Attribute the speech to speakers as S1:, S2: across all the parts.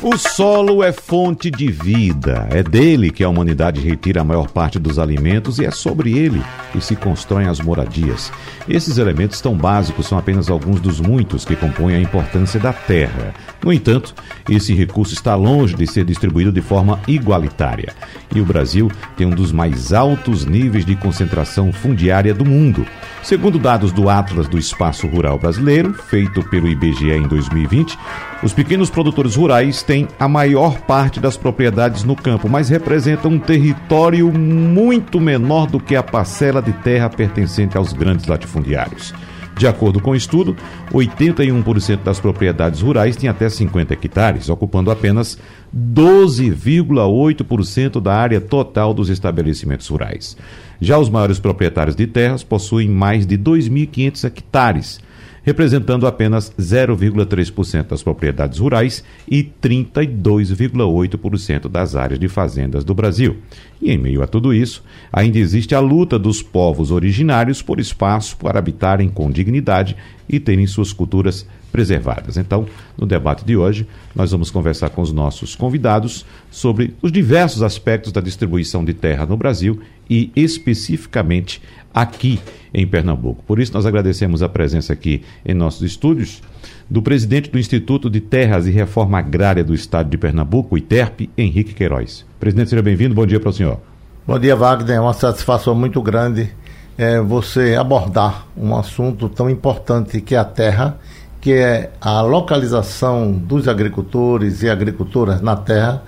S1: o solo é fonte de vida. É dele que a humanidade retira a maior parte dos alimentos e é sobre ele que se constroem as moradias. Esses elementos tão básicos são apenas alguns dos muitos que compõem a importância da terra. No entanto, esse recurso está longe de ser distribuído de forma igualitária. E o Brasil tem um dos mais altos níveis de concentração fundiária do mundo. Segundo dados do Atlas do Espaço Rural Brasileiro, feito pelo IBGE em 2020, os pequenos produtores rurais têm a maior parte das propriedades no campo, mas representam um território muito menor do que a parcela de terra pertencente aos grandes latifundiários. De acordo com o estudo, 81% das propriedades rurais têm até 50 hectares, ocupando apenas 12,8% da área total dos estabelecimentos rurais. Já os maiores proprietários de terras possuem mais de 2.500 hectares, representando apenas 0,3% das propriedades rurais e 32,8% das áreas de fazendas do Brasil. E em meio a tudo isso, ainda existe a luta dos povos originários por espaço para habitarem com dignidade e terem suas culturas preservadas. Então, no debate de hoje, nós vamos conversar com os nossos convidados sobre os diversos aspectos da distribuição de terra no Brasil e especificamente aqui em Pernambuco. Por isso, nós agradecemos a presença aqui em nossos estúdios do presidente do Instituto de Terras e Reforma Agrária do Estado de Pernambuco, ITERP, Henrique Queiroz. Presidente, seja bem-vindo. Bom dia para o senhor.
S2: Bom dia, Wagner. É uma satisfação muito grande é, você abordar um assunto tão importante que é a terra, que é a localização dos agricultores e agricultoras na terra.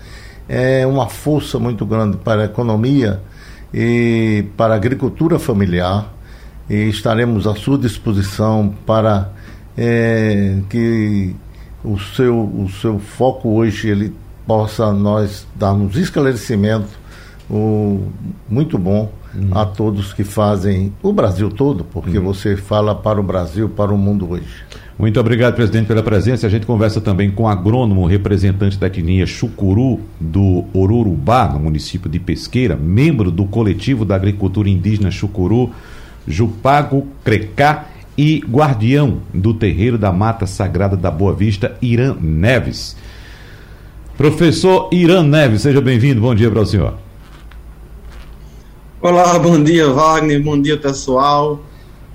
S2: É uma força muito grande para a economia e para a agricultura familiar e estaremos à sua disposição para é, que o seu, o seu foco hoje ele possa nós darmos esclarecimento o, muito bom uhum. a todos que fazem o Brasil todo, porque uhum. você fala para o Brasil, para o mundo hoje.
S1: Muito obrigado, presidente, pela presença. A gente conversa também com o agrônomo, representante da etnia Chucuru, do Orurubá, no município de Pesqueira, membro do coletivo da agricultura indígena Chucuru, Jupago Crecá e guardião do terreiro da Mata Sagrada da Boa Vista, Irã Neves. Professor Irã Neves, seja bem-vindo. Bom dia para o senhor.
S3: Olá, bom dia, Wagner. Bom dia, pessoal.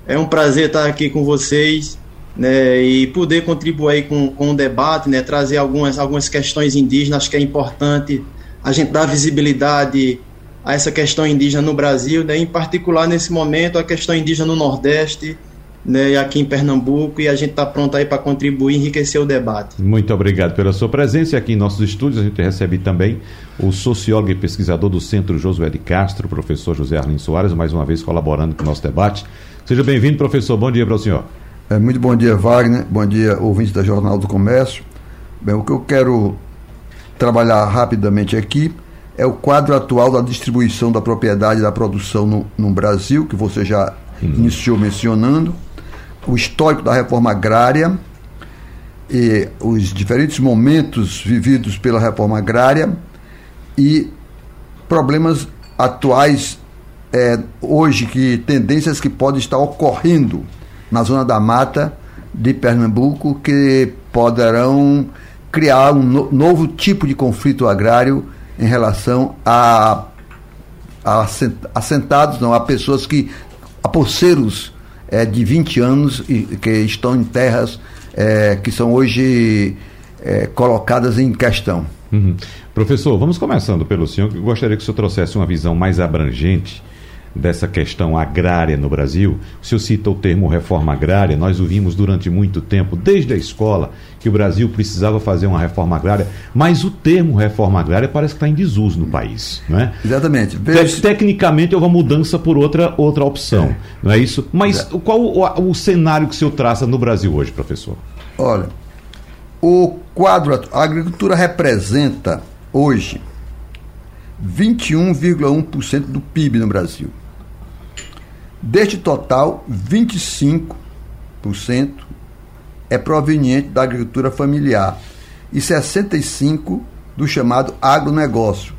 S3: É um prazer estar aqui com vocês né, e poder contribuir com, com o debate, né, trazer algumas, algumas questões indígenas. Que é importante a gente dar visibilidade a essa questão indígena no Brasil, né, em particular nesse momento a questão indígena no Nordeste, né, aqui em Pernambuco, e a gente está pronto aí para contribuir e enriquecer o debate.
S1: Muito obrigado pela sua presença aqui em nossos estúdios. A gente recebe também o sociólogo e pesquisador do Centro Josué de Castro, professor José Arlindo Soares, mais uma vez colaborando com o nosso debate. Seja bem-vindo, professor. Bom dia para o senhor.
S4: É, muito bom dia, Wagner. Bom dia, ouvintes da Jornal do Comércio. Bem, o que eu quero trabalhar rapidamente aqui é o quadro atual da distribuição da propriedade da produção no, no Brasil, que você já iniciou mencionando o histórico da reforma agrária e os diferentes momentos vividos pela reforma agrária e problemas atuais é, hoje que tendências que podem estar ocorrendo na zona da mata de Pernambuco que poderão criar um no, novo tipo de conflito agrário em relação a, a assentados, não, a pessoas que a poceiros é, de 20 anos e que estão em terras é, que são hoje é, colocadas em questão.
S1: Uhum. Professor, vamos começando pelo senhor, que gostaria que o senhor trouxesse uma visão mais abrangente dessa questão agrária no Brasil. O senhor cita o termo reforma agrária, nós ouvimos durante muito tempo, desde a escola, que o Brasil precisava fazer uma reforma agrária, mas o termo reforma agrária parece que está em desuso no país. Não é?
S4: Exatamente.
S1: Te tecnicamente houve uma mudança por outra, outra opção, é. não é isso? Mas é. qual o, o cenário que o senhor traça no Brasil hoje, professor?
S4: Olha, o quadro, a agricultura representa hoje 21,1% do PIB no Brasil. Deste total, 25% é proveniente da agricultura familiar e 65 do chamado agronegócio.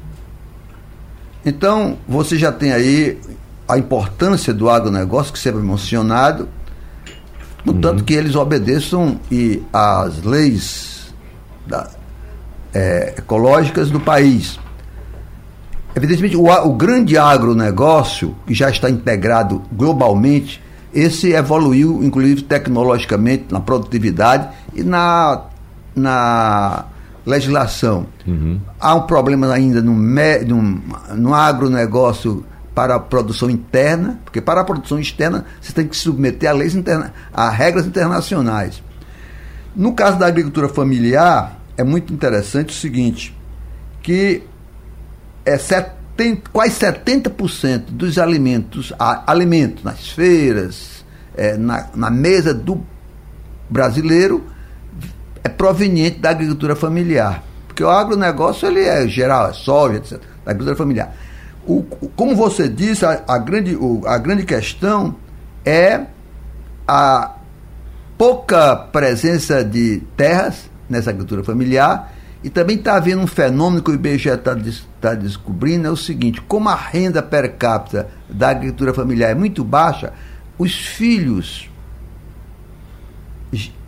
S4: Então, você já tem aí a importância do agronegócio, que sempre é mencionado, contanto uhum. que eles obedeçam e as leis da, é, ecológicas do país. Evidentemente, o, o grande agronegócio, que já está integrado globalmente, esse evoluiu, inclusive tecnologicamente, na produtividade e na, na legislação. Uhum. Há um problema ainda no, no, no agronegócio para a produção interna, porque para a produção externa você tem que se submeter a leis internas, a regras internacionais. No caso da agricultura familiar, é muito interessante o seguinte, que é 70, quase 70% dos alimentos, alimentos nas feiras, é, na, na mesa do brasileiro, é proveniente da agricultura familiar. Porque o agronegócio ele é geral, é soja, etc. Da agricultura familiar. O, como você disse, a, a grande, o, a grande questão é a pouca presença de terras nessa agricultura familiar e também está havendo um fenômeno que o IBGE está tá descobrindo, é o seguinte, como a renda per capita da agricultura familiar é muito baixa, os filhos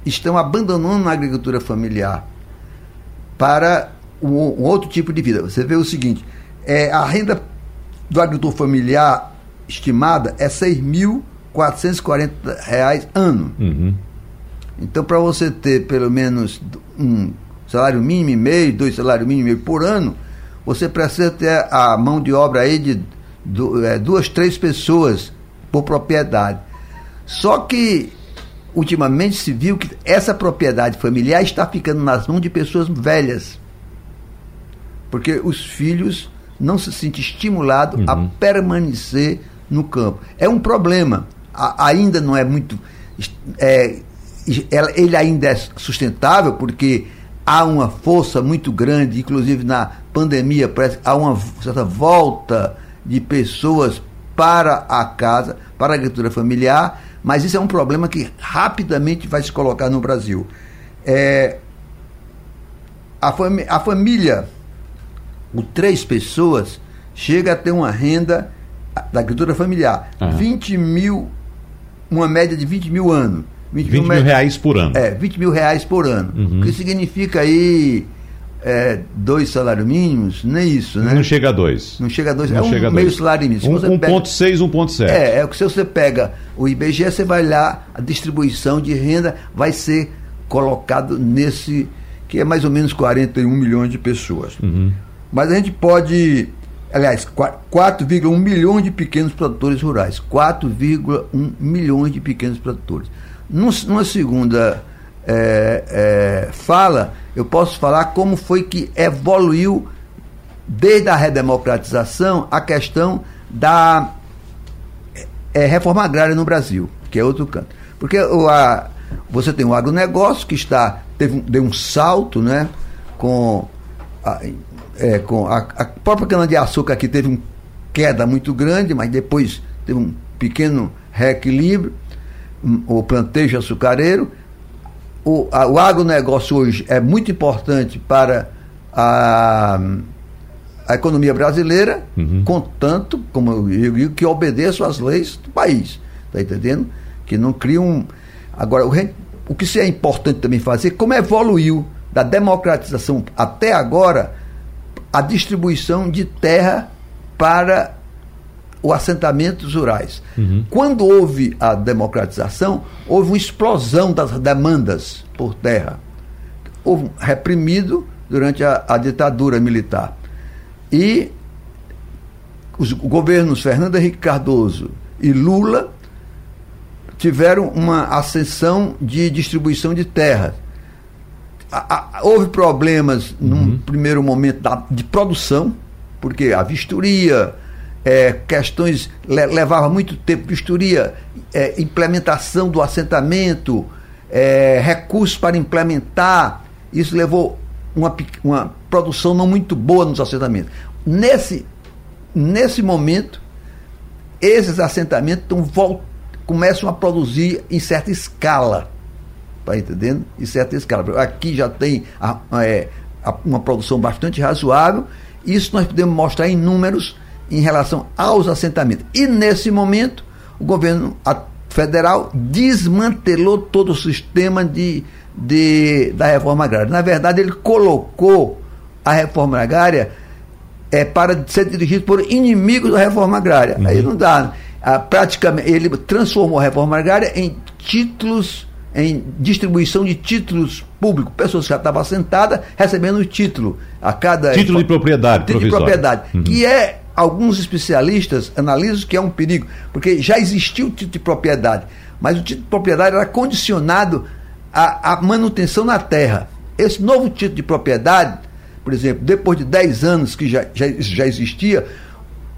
S4: estão abandonando a agricultura familiar para um, um outro tipo de vida. Você vê o seguinte, é, a renda do agricultor familiar estimada é R$ 6.440 ano. Uhum. Então, para você ter pelo menos um salário mínimo e meio, dois salários mínimos e meio por ano, você precisa ter a mão de obra aí de é, duas, três pessoas por propriedade. Só que, ultimamente, se viu que essa propriedade familiar está ficando nas mãos de pessoas velhas. Porque os filhos não se sente estimulado uhum. a permanecer no campo. É um problema. A, ainda não é muito. É, ele ainda é sustentável porque há uma força muito grande, inclusive na pandemia, parece há uma certa volta de pessoas para a casa, para a agricultura familiar, mas isso é um problema que rapidamente vai se colocar no Brasil. É, a, fami a família com três pessoas chega a ter uma renda da agricultura familiar, uhum. 20 mil, uma média de 20 mil anos.
S1: 20, 20 mil, mil, reais por ano.
S4: É, 20 mil reais por ano. Uhum. O que significa aí é, dois salários mínimos, nem isso, né?
S1: Não chega a dois.
S4: Não chega a dois, não é um meio dois. salário mínimo.
S1: 1,6, 1,7.
S4: É, é que se você pega o IBGE, você vai lá, a distribuição de renda vai ser colocado nesse, que é mais ou menos 41 milhões de pessoas. Uhum. Mas a gente pode, aliás, 4,1 milhões de pequenos produtores rurais. 4,1 milhões de pequenos produtores. Numa segunda é, é, fala, eu posso falar como foi que evoluiu, desde a redemocratização, a questão da é, reforma agrária no Brasil, que é outro canto. Porque o, a, você tem o agronegócio que está, teve, deu um salto né, com a, é, com a, a própria cana-de-açúcar aqui teve uma queda muito grande, mas depois teve um pequeno reequilíbrio, o plantejo açucareiro. O, a, o agronegócio hoje é muito importante para a, a economia brasileira, uhum. contanto, como eu digo, que obedeça às leis do país. Está entendendo? Que não criam. Agora, o, o que é importante também fazer, como evoluiu da democratização até agora, a distribuição de terra para os assentamentos rurais. Uhum. Quando houve a democratização, houve uma explosão das demandas por terra. Houve um reprimido durante a, a ditadura militar. E os governos Fernando Henrique Cardoso e Lula tiveram uma ascensão de distribuição de terras houve problemas uhum. num primeiro momento da, de produção, porque a vistoria, é, questões le, levava muito tempo, vistoria, é, implementação do assentamento, é, recursos para implementar, isso levou uma, uma produção não muito boa nos assentamentos. Nesse, nesse momento, esses assentamentos tão, começam a produzir em certa escala Está entendendo? Isso é a escala. Aqui já tem a, é, a, uma produção bastante razoável. Isso nós podemos mostrar em números em relação aos assentamentos. E nesse momento, o governo federal desmantelou todo o sistema de, de, da reforma agrária. Na verdade, ele colocou a reforma agrária é, para ser dirigido por inimigos da reforma agrária. Uhum. Aí não dá. Ah, praticamente, ele transformou a reforma agrária em títulos, em distribuição de títulos públicos. Pessoas que já estavam sentadas recebendo o título a cada.
S1: Título de propriedade,
S4: Título de propriedade. Uhum. Que é, alguns especialistas analisam que é um perigo, porque já existiu o título de propriedade, mas o título de propriedade era condicionado à, à manutenção na terra. Esse novo título de propriedade por exemplo, depois de 10 anos que já, já, já existia,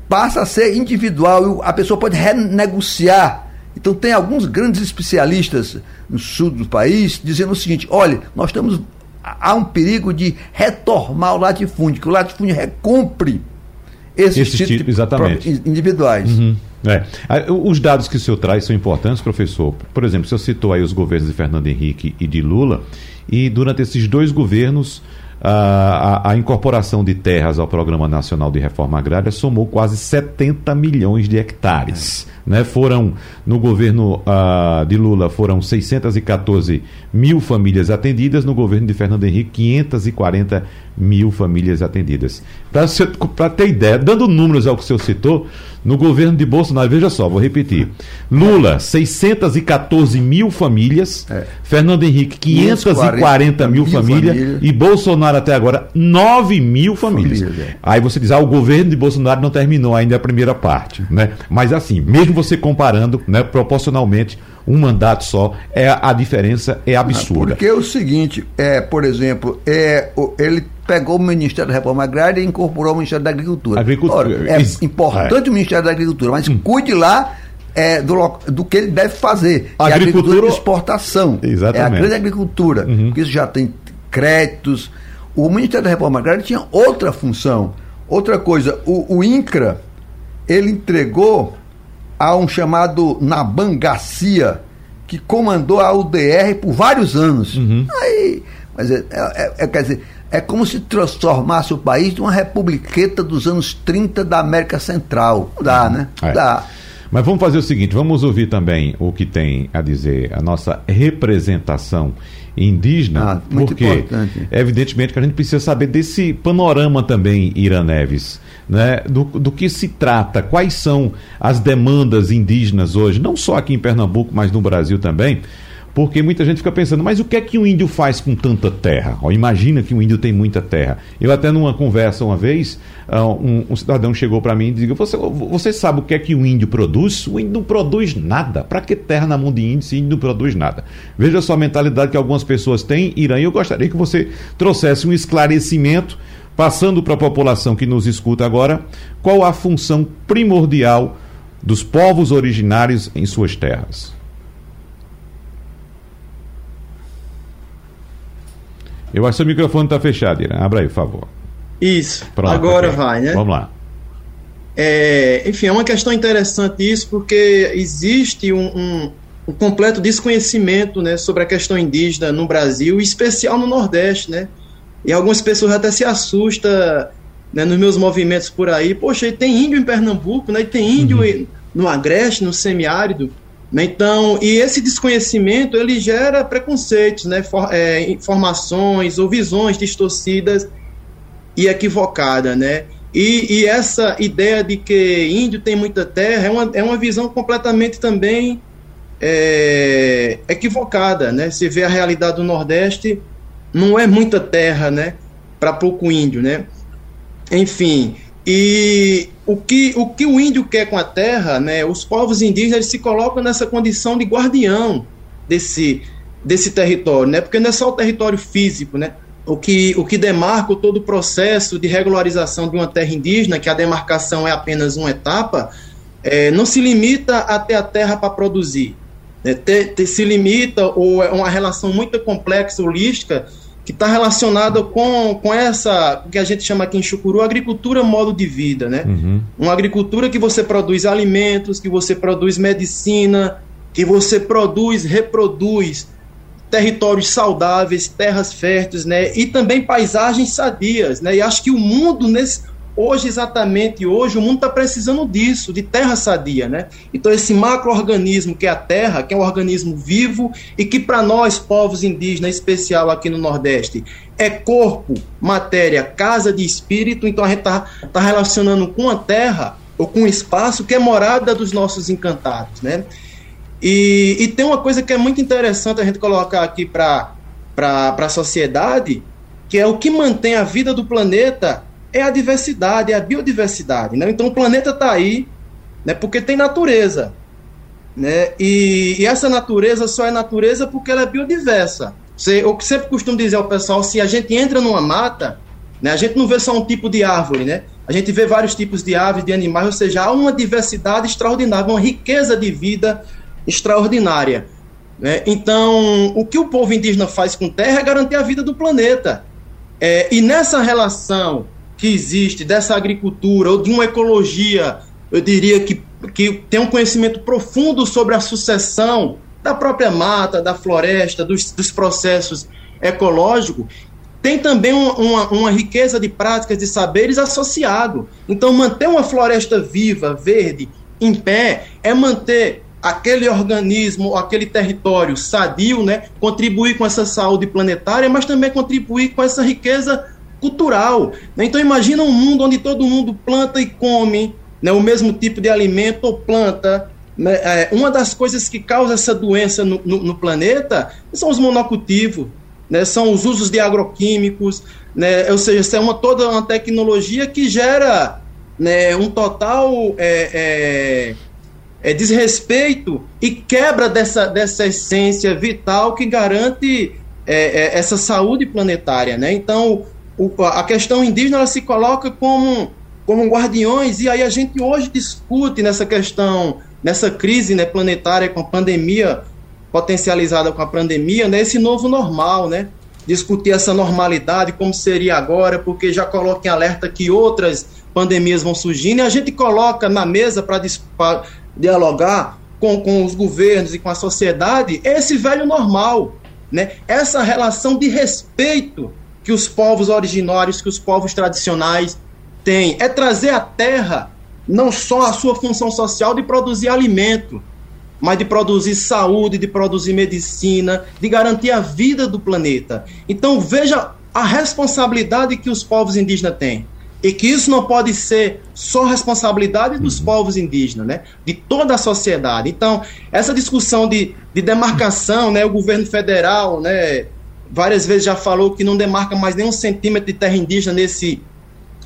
S4: passa a ser individual e a pessoa pode renegociar. Então tem alguns grandes especialistas no sul do país dizendo o seguinte: olha, nós estamos há um perigo de retomar o latifúndio, que o latifúndio recompre esses,
S1: esses tipos exatamente.
S4: individuais.
S1: Uhum. É. Os dados que o senhor traz são importantes, professor. Por exemplo, o senhor citou aí os governos de Fernando Henrique e de Lula, e durante esses dois governos a, a, incorporação de terras ao Programa Nacional de Reforma Agrária somou quase 70 milhões de hectares. É. Né? Foram, no governo uh, de Lula, foram 614 mil famílias atendidas, no governo de Fernando Henrique, 540 mil famílias atendidas. Para ter ideia, dando números ao que o senhor citou, no governo de Bolsonaro, veja só, vou repetir. Lula, 614 mil famílias. É. Fernando Henrique, 540 mil, mil famílias. Família. E Bolsonaro até agora, 9 mil famílias. Família, é. Aí você diz, ah, o governo de Bolsonaro não terminou ainda a primeira parte. Né? Mas assim, mesmo você comparando, né, proporcionalmente, um mandato só, é a diferença é absurda.
S4: Porque é o seguinte, é, por exemplo, é, ele pegou o Ministério da Reforma Agrária e incorporou o Ministério da Agricultura.
S1: Agricultura.
S4: Ora, é importante é. o Ministério da Agricultura, mas hum. cuide lá é, do, do que ele deve fazer.
S1: Agricultura, é agricultura de
S4: exportação.
S1: Exatamente. É
S4: a grande agricultura. Uhum. Porque isso já tem créditos. O Ministério da Reforma Agrária tinha outra função. Outra coisa, o, o INCRA, ele entregou a um chamado Naban Garcia, que comandou a UDR por vários anos. Uhum. Aí, mas é, é, é, quer dizer, é como se transformasse o país numa republiqueta dos anos 30 da América Central. Dá, né?
S1: É.
S4: Dá.
S1: Mas vamos fazer o seguinte, vamos ouvir também o que tem a dizer a nossa representação indígena, ah, porque importante. evidentemente que a gente precisa saber desse panorama também, Ira Neves, né? Do, do que se trata, quais são as demandas indígenas hoje, não só aqui em Pernambuco, mas no Brasil também, porque muita gente fica pensando, mas o que é que o índio faz com tanta terra? Imagina que o índio tem muita terra. Eu até numa conversa uma vez, uh, um, um, cidadão chegou para mim e disse, você, você sabe o que é que o índio produz? O índio não produz nada. Para que terra na mão de índio se índio não produz nada? Veja só a mentalidade que algumas pessoas têm, Irã, e eu gostaria que você trouxesse um esclarecimento, passando para a população que nos escuta agora, qual a função primordial dos povos originários em suas terras. Eu acho que o microfone está fechado, Irã. Abra aí, por favor.
S3: Isso. Pronto, Agora vai, né?
S1: Vamos lá.
S3: É, enfim, é uma questão interessante isso, porque existe um, um, um, completo desconhecimento né, sobre a questão indígena no Brasil, em especial no Nordeste, né? E algumas pessoas até se assustam né, nos meus movimentos por aí. Poxa, tem índio em Pernambuco, né? E tem índio uhum. no Agreste, no semiárido. Né? Então, e esse desconhecimento ele gera preconceitos, né? For, é, informações ou visões distorcidas e equivocadas, né? E, e, essa ideia de que índio tem muita terra é uma, é uma visão completamente também é, equivocada, né? Se vê a realidade do Nordeste, não é muita terra, né? Para pouco índio, né? Enfim, e o que, o que o índio quer com a terra, né, os povos indígenas se colocam nessa condição de guardião desse, desse território, né, porque não é só o território físico, né, o que, o que demarca todo o processo de regularização de uma terra indígena, que a demarcação é apenas uma etapa, é, não se limita a ter a terra para produzir. Né, ter, ter, se limita, ou é uma relação muito complexa, holística, que está relacionada com, com essa, que a gente chama aqui em Chucuru, agricultura modo de vida, né? Uhum. Uma agricultura que você produz alimentos, que você produz medicina, que você produz, reproduz territórios saudáveis, terras férteis, né, e também paisagens sadias, né, e acho que o mundo nesse hoje exatamente hoje o mundo está precisando disso, de terra sadia, né? Então esse macroorganismo que é a terra, que é um organismo vivo e que para nós povos indígenas, em especial aqui no Nordeste, é corpo, matéria, casa de espírito. Então a gente está tá relacionando com a terra ou com o espaço que é morada dos nossos encantados, né? E, e tem uma coisa que é muito interessante a gente colocar aqui para a sociedade, que é o que mantém a vida do planeta é a diversidade, é a biodiversidade. Né? Então o planeta está aí né, porque tem natureza. Né? E, e, essa natureza só é natureza porque ela é biodiversa. Você, eu sempre costumo dizer ao pessoal, se a gente entra numa mata, né, a gente não vê só um tipo de árvore, né? a gente vê vários tipos de aves, de animais, ou seja, há uma diversidade extraordinária, uma riqueza de vida extraordinária. Né? Então, o que o povo indígena faz com terra é garantir a vida do planeta. É, e nessa relação que existe dessa agricultura ou de uma ecologia, eu diria que, que tem um conhecimento profundo sobre a sucessão da própria mata, da floresta, dos, dos processos ecológicos, tem também uma, uma, riqueza de práticas, de saberes associado. Então, manter uma floresta viva, verde, em pé, é manter aquele organismo, aquele território sadio, né, contribuir com essa saúde planetária, mas também contribuir com essa riqueza cultural. Né? Então imagina um mundo onde todo mundo planta e come né, o mesmo tipo de alimento ou planta. Né? É, uma das coisas que causa essa doença no, no, no planeta são os monocultivos, né? são os usos de agroquímicos, né? ou seja, é uma, toda uma tecnologia que gera né, um total é, é, é, desrespeito e quebra dessa, dessa essência vital que garante é, é, essa saúde planetária. Né? Então, o, a questão indígena ela se coloca como, como guardiões, e aí a gente hoje discute nessa questão, nessa crise né, planetária com a pandemia, potencializada com a pandemia, né, esse novo normal, né? Discutir essa normalidade, como seria agora, porque já coloca em alerta que outras pandemias vão surgindo, e a gente coloca na mesa para dialogar com, com os governos e com a sociedade esse velho normal, né? essa relação de respeito que os povos originários, que os povos tradicionais têm. É trazer à terra não só a sua função social de produzir alimento, mas de produzir saúde, de produzir medicina, de garantir a vida do planeta. Então veja a responsabilidade que os povos indígenas têm. E que isso não pode ser só responsabilidade dos uhum. povos indígenas, né? de toda a sociedade. Então, essa discussão de, de demarcação, né? o governo federal, né? Várias vezes já falou que não demarca mais nem um centímetro de terra indígena nesse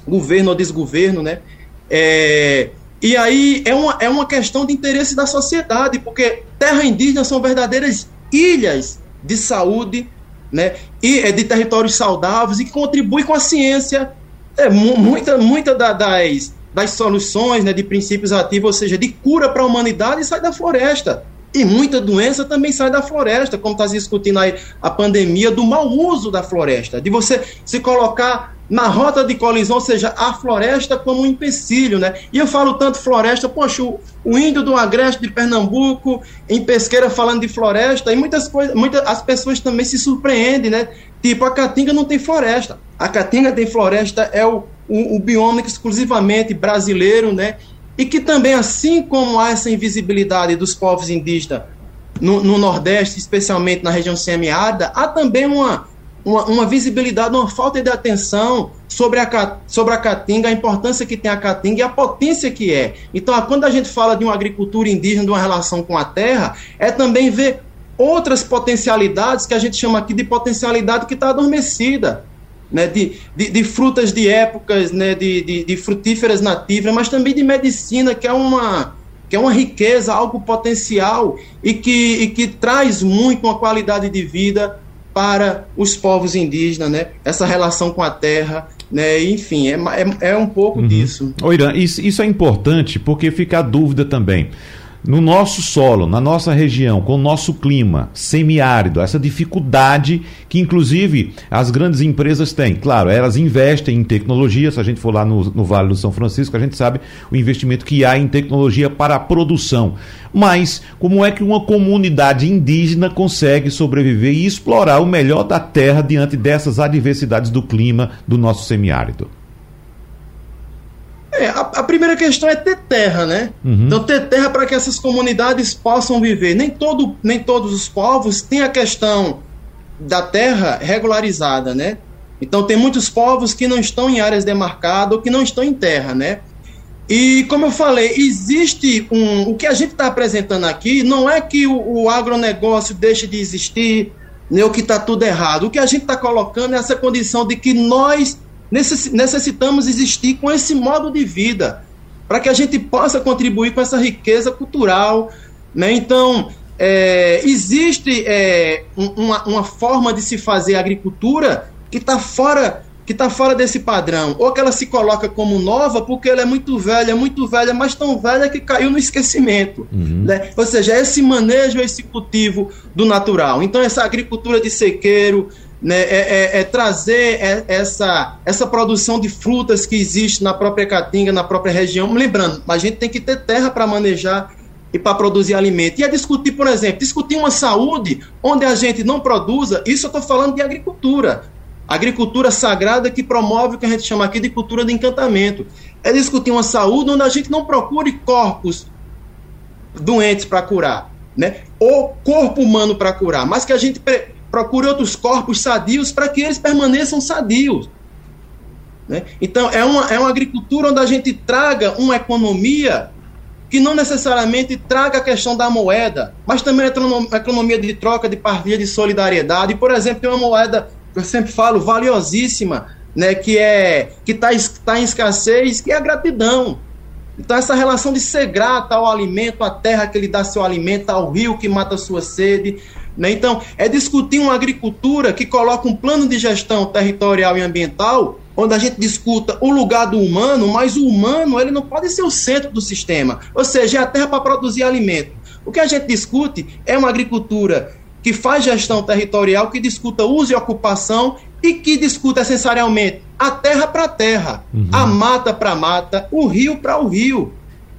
S3: governo ou desgoverno, né? É, e aí é uma, é uma questão de interesse da sociedade, porque terra indígena são verdadeiras ilhas de saúde, né? E é de territórios saudáveis e que contribuem com a ciência. É, muita muita da, das, das soluções, né, de princípios ativos, ou seja, de cura para a humanidade, sai da floresta. E muita doença também sai da floresta, como está se discutindo aí a pandemia do mau uso da floresta, de você se colocar na rota de colisão, ou seja, a floresta como um empecilho, né? E eu falo tanto floresta, poxa, o, índio do Agreste de Pernambuco, em pesqueira falando de floresta, e muitas coisas, muitas as pessoas também se surpreendem, né? Tipo, a Caatinga não tem floresta. A Caatinga tem floresta, é o, o, o bioma exclusivamente brasileiro, né? E que também, assim como há essa invisibilidade dos povos indígenas no, no Nordeste, especialmente na região semiárida, há também uma, uma, uma, visibilidade, uma falta de atenção sobre a, sobre a caatinga, a importância que tem a caatinga e a potência que é. Então, quando a gente fala de uma agricultura indígena, de uma relação com a terra, é também ver outras potencialidades que a gente chama aqui de potencialidade que está adormecida né, de, de, de, frutas de épocas, né, de, de, de, frutíferas nativas, mas também de medicina, que é uma, que é uma riqueza, algo potencial e que, e que traz muito uma qualidade de vida para os povos indígenas, né? essa relação com a terra, né? enfim, é, é, é um pouco uhum. disso.
S1: Ô Irã, isso, isso é importante porque fica a dúvida também. No nosso solo, na nossa região, com o nosso clima semiárido, essa dificuldade que, inclusive, as grandes empresas têm. Claro, elas investem em tecnologia. Se a gente for lá no, no Vale do São Francisco, a gente sabe o investimento que há em tecnologia para a produção. Mas como é que uma comunidade indígena consegue sobreviver e explorar o melhor da terra diante dessas adversidades do clima do nosso semiárido?
S3: É, a, a, primeira questão é ter terra, né? Uhum. Então, ter terra para que essas comunidades possam viver. Nem, todo, nem todos os povos têm a questão da terra regularizada, né? Então, tem muitos povos que não estão em áreas demarcadas ou que não estão em terra, né? E, como eu falei, existe um. O que a gente está apresentando aqui não é que o, o agronegócio deixe de existir, nem o que está tudo errado. O que a gente está colocando é essa condição de que nós necessitamos existir com esse modo de vida, para que a gente possa contribuir com essa riqueza cultural. Né? Então, é, existe é, uma, uma, forma de se fazer agricultura que está fora que está fora desse padrão, ou que ela se coloca como nova porque ela é muito velha, muito velha, mas tão velha que caiu no esquecimento. Uhum. Né? Ou seja, esse manejo, esse cultivo do natural. Então, essa agricultura de sequeiro, né, é, é, é trazer é, essa, essa produção de frutas que existe na própria Caatinga, na própria região. Lembrando, a gente tem que ter terra para manejar e para produzir alimento. E é discutir, por exemplo, discutir uma saúde onde a gente não produza, isso eu estou falando de agricultura. Agricultura sagrada que promove o que a gente chama aqui de cultura de encantamento. É discutir uma saúde onde a gente não procure corpos doentes para curar, né? ou corpo humano para curar, mas que a gente procure outros corpos sadios para que eles permaneçam sadios. Né? Então, é uma, é uma agricultura onde a gente traga uma economia que não necessariamente traga a questão da moeda, mas também a economia de troca, de partilha, de solidariedade. Por exemplo, tem uma moeda que eu sempre falo valiosíssima, né, que é que está tá em escassez, que é a gratidão. Então, essa relação de ser grata ao alimento, à terra que lhe dá seu alimento, ao rio que mata sua sede, né? Então, é discutir uma agricultura que coloca um plano de gestão territorial e ambiental, onde a gente discuta o lugar do humano, mas o humano ele não pode ser o centro do sistema. Ou seja, é a terra para produzir alimento. O que a gente discute é uma agricultura que faz gestão territorial, que discuta uso e ocupação e que discuta essencialmente a terra para terra, uhum. a mata para mata, o rio para o rio.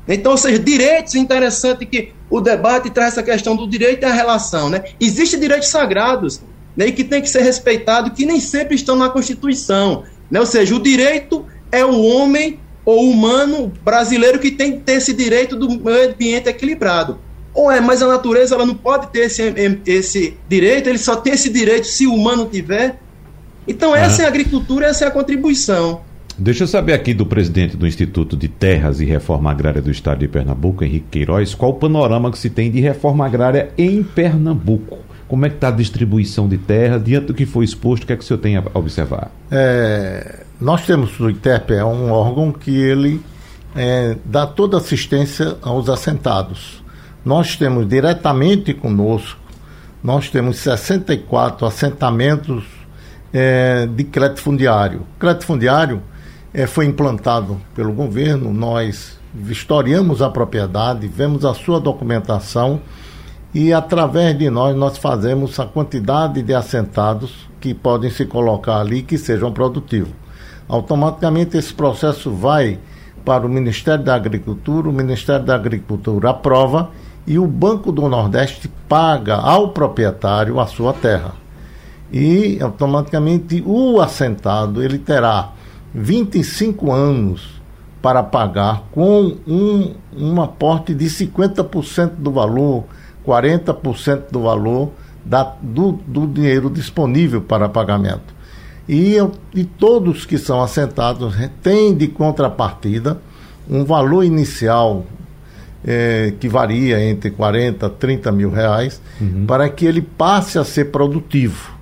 S3: Então, ou seja, direitos interessante que o debate traz essa questão do direito e a relação. Né? Existem direitos sagrados né, e que tem que ser respeitado, que nem sempre estão na Constituição. Né? Ou seja, o direito é o homem ou humano brasileiro que tem que ter esse direito do meio ambiente equilibrado. Ou é, mas a natureza ela não pode ter esse, esse direito, ele só tem esse direito se o humano tiver. Então, essa é a agricultura, essa é a contribuição.
S1: Deixa eu saber aqui do presidente do Instituto de Terras e Reforma Agrária do Estado de Pernambuco, Henrique Queiroz, qual o panorama que se tem de reforma agrária em Pernambuco? Como é que está a distribuição de terra? Diante do que foi exposto, o que é que o senhor tem a observar?
S2: É, nós temos o ITEP, é um órgão que ele é, dá toda assistência aos assentados. Nós temos diretamente conosco, nós temos 64 assentamentos é, de crédito fundiário. Crédito fundiário é, foi implantado pelo governo, nós vistoriamos a propriedade, vemos a sua documentação e através de nós nós fazemos a quantidade de assentados que podem se colocar ali que sejam produtivos. Automaticamente esse processo vai para o Ministério da Agricultura, o Ministério da Agricultura aprova e o Banco do Nordeste paga ao proprietário a sua terra. E automaticamente o assentado ele terá 25 anos para pagar com um, um aporte de 50% do valor, 40% do valor da, do, do dinheiro disponível para pagamento. E, e todos que são assentados têm de contrapartida um valor inicial é, que varia entre 40 a 30 mil reais, uhum. para que ele passe a ser produtivo,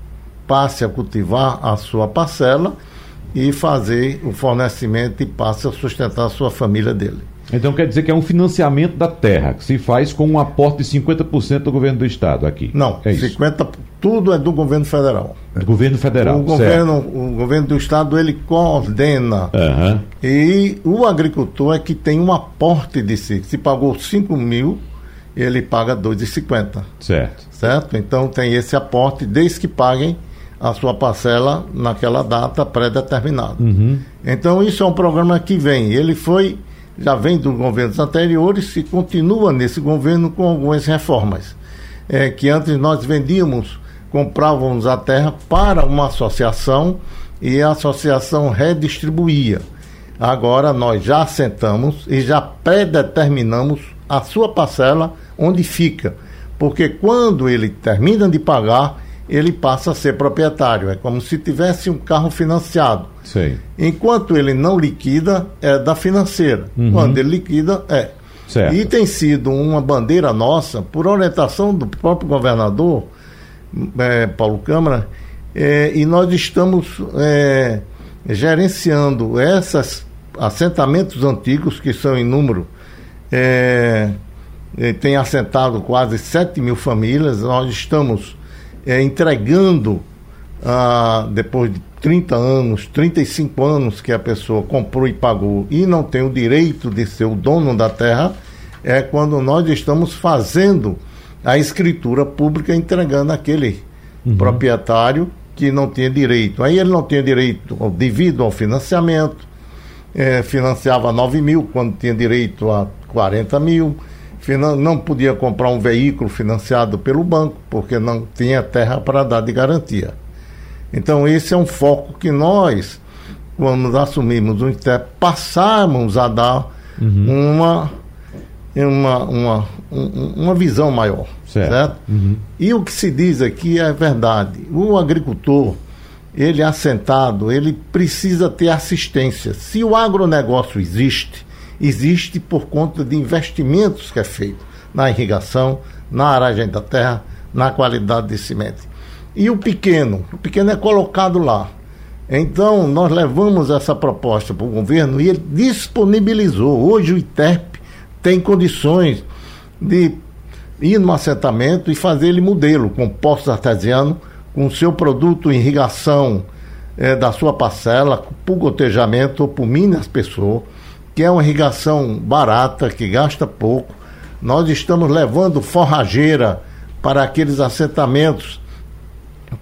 S2: passe a cultivar a sua parcela e fazer o fornecimento e passe a sustentar a sua família dele.
S1: Então quer dizer que é um financiamento da terra, que se faz com um aporte de 50% do governo do estado aqui.
S2: Não, é 50, tudo é do governo federal.
S1: Do governo federal.
S2: O governo, o governo do estado ele coordena. Uhum. E o agricultor é que tem um aporte de si. Se pagou 5 mil, ele paga 2,50.
S1: Certo.
S2: Certo? Então tem esse aporte desde que paguem a sua parcela naquela data pré-determinada.
S1: Uhum.
S2: Então isso é um programa que vem. Ele foi, já vem dos governos anteriores e continua nesse governo com algumas reformas. É, que antes nós vendíamos, comprávamos a terra para uma associação e a associação redistribuía. Agora nós já assentamos e já pré-determinamos a sua parcela onde fica. Porque quando ele termina de pagar, ele passa a ser proprietário. É como se tivesse um carro financiado.
S1: Sei.
S2: Enquanto ele não liquida, é da financeira.
S1: Uhum.
S2: Quando ele liquida, é.
S1: Certo.
S2: E tem sido uma bandeira nossa, por orientação do próprio governador, é, Paulo Câmara, é, e nós estamos é, gerenciando esses assentamentos antigos, que são em número, é, tem assentado quase 7 mil famílias, nós estamos é, entregando, ah, depois de 30 anos, 35 anos que a pessoa comprou e pagou e não tem o direito de ser o dono da terra, é quando nós estamos fazendo a escritura pública entregando aquele uhum. proprietário que não tinha direito. Aí ele não tinha direito devido ao financiamento, é, financiava 9 mil quando tinha direito a 40 mil, não podia comprar um veículo financiado pelo banco, porque não tinha terra para dar de garantia. Então, esse é um foco que nós, quando assumimos o INTEP, passamos a dar uhum. uma, uma, uma, uma visão maior. Certo? certo?
S1: Uhum.
S2: E o que se diz aqui é verdade. O agricultor, ele assentado, ele precisa ter assistência. Se o agronegócio existe, existe por conta de investimentos que é feito na irrigação, na aragem da terra, na qualidade de semente. E o pequeno, o pequeno é colocado lá. Então, nós levamos essa proposta para o governo e ele disponibilizou. Hoje o ITERP tem condições de ir no assentamento e fazer ele modelo, com postos artesianos, com seu produto irrigação é, da sua parcela, por gotejamento ou por minas pessoas que é uma irrigação barata, que gasta pouco. Nós estamos levando forrageira para aqueles assentamentos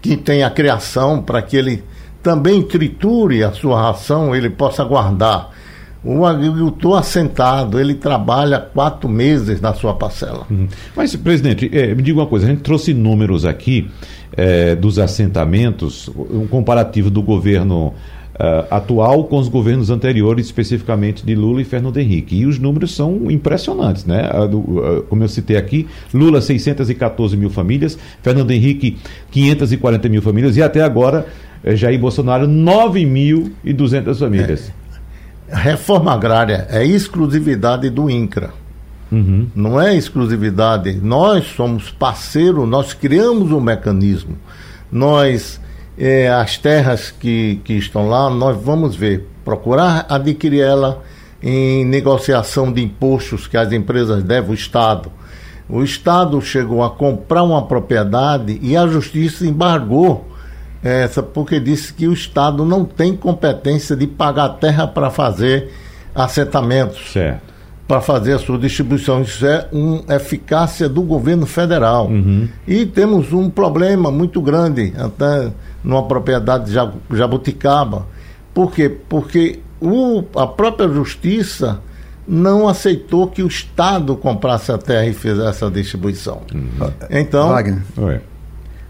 S2: que tem a criação, para que ele também triture a sua ração, ele possa guardar. O agricultor assentado, ele trabalha quatro meses na sua parcela.
S1: Uhum. Mas, presidente, é, me diga uma coisa: a gente trouxe números aqui é, dos assentamentos, um comparativo do governo uh, atual com os governos anteriores, especificamente de Lula e Fernando Henrique. E os números são impressionantes, né? Do, uh, como eu citei aqui, Lula 614 mil famílias, Fernando Henrique 540 mil famílias e até agora eh, Jair Bolsonaro 9.200 famílias.
S2: É. Reforma agrária é exclusividade do INCRA.
S1: Uhum.
S2: Não é exclusividade. Nós somos parceiro, nós criamos um mecanismo. Nós é, as terras que, que estão lá, nós vamos ver, procurar adquirir ela em negociação de impostos que as empresas devem ao Estado. O Estado chegou a comprar uma propriedade e a Justiça embargou essa porque disse que o Estado não tem competência de pagar terra para fazer assentamentos.
S1: Certo
S2: para fazer a sua distribuição. Isso é uma eficácia do governo federal.
S1: Uhum.
S2: E temos um problema muito grande, até numa propriedade de Jabuticaba. Por quê? Porque o, a própria justiça não aceitou que o Estado comprasse a terra e fizesse a distribuição.
S4: Uhum.
S2: Então.
S4: Wagner.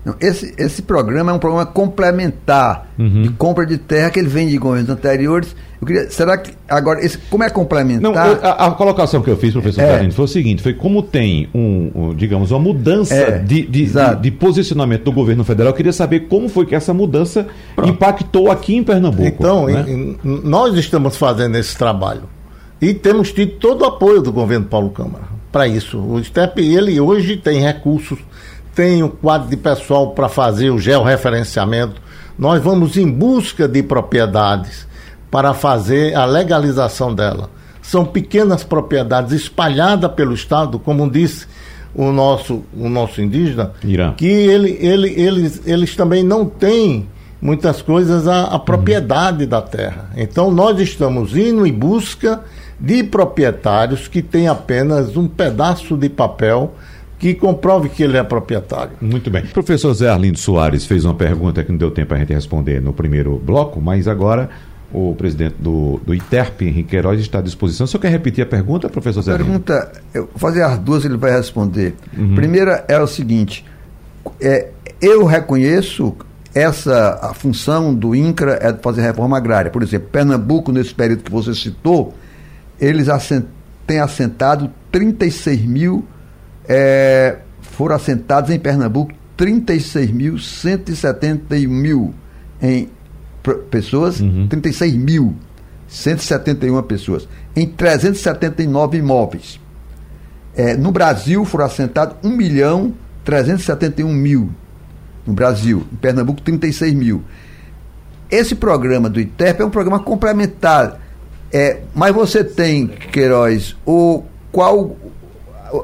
S4: Não, esse, esse programa é um programa complementar
S1: uhum.
S4: de compra de terra que ele vem de governos anteriores. Eu queria, será que agora esse, como é complementar?
S1: Não, a, a, colocação que eu fiz, professor é. foi o seguinte: foi como tem um, um digamos, uma mudança
S4: é,
S1: de, de, de, de, posicionamento do governo federal. Eu queria saber como foi que essa mudança Pronto. impactou aqui em Pernambuco.
S2: Então,
S1: né?
S2: em, nós estamos fazendo esse trabalho e temos tido todo o apoio do governo Paulo Câmara para isso. O STEP ele hoje tem recursos tem um quadro de pessoal para fazer o georreferenciamento. Nós vamos em busca de propriedades para fazer a legalização dela. São pequenas propriedades espalhadas pelo Estado, como disse o nosso, o nosso indígena,
S1: Irã.
S2: que ele, ele, eles, eles também não têm muitas coisas a, a propriedade uhum. da terra. Então nós estamos indo em busca de proprietários que têm apenas um pedaço de papel que comprove que ele é proprietário.
S1: Muito bem. O professor Zé Arlindo Soares fez uma pergunta que não deu tempo a gente responder no primeiro bloco, mas agora o presidente do, do ITERP, Henrique Queiroz, está à disposição. O senhor quer repetir a pergunta, professor Zé?
S4: Pergunta, eu vou fazer as duas, ele vai responder. Uhum. Primeira é o seguinte: é, eu reconheço essa a função do INCRA é fazer reforma agrária. Por exemplo, Pernambuco, nesse período que você citou, eles assent, têm assentado 36 mil é, foram assentados em Pernambuco 36.171 mil em pessoas, uhum. 36 mil 171 pessoas, em 379 imóveis. É, no Brasil foram assentados 1 milhão 371 mil. No Brasil, em Pernambuco, 36 mil. Esse programa do ITEP é um programa complementar. É, mas você tem, Queiroz, o, qual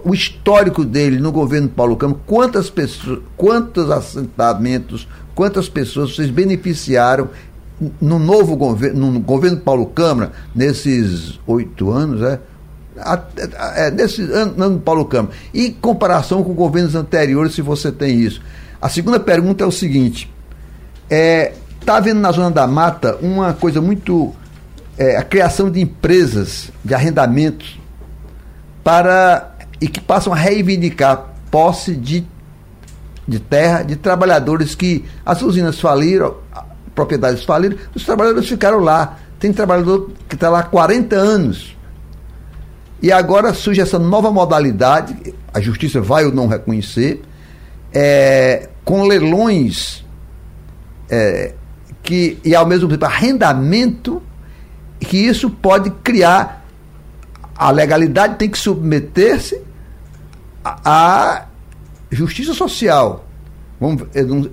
S4: o histórico dele no governo Paulo Câmara, quantas pessoas, quantos assentamentos, quantas pessoas vocês beneficiaram no novo governo, no governo Paulo Câmara, nesses oito anos, é? é nesse ano, ano Paulo Câmara. E comparação com governos anteriores, se você tem isso. A segunda pergunta é o seguinte: é, está havendo na Zona da Mata uma coisa muito. É, a criação de empresas de arrendamentos para e que passam a reivindicar posse de, de terra de trabalhadores que as usinas faliram, propriedades faliram, os trabalhadores ficaram lá. Tem trabalhador que está lá há 40 anos. E agora surge essa nova modalidade, a justiça vai ou não reconhecer, é, com leilões é, que, e ao mesmo tempo arrendamento, que isso pode criar. A legalidade tem que submeter-se a justiça social.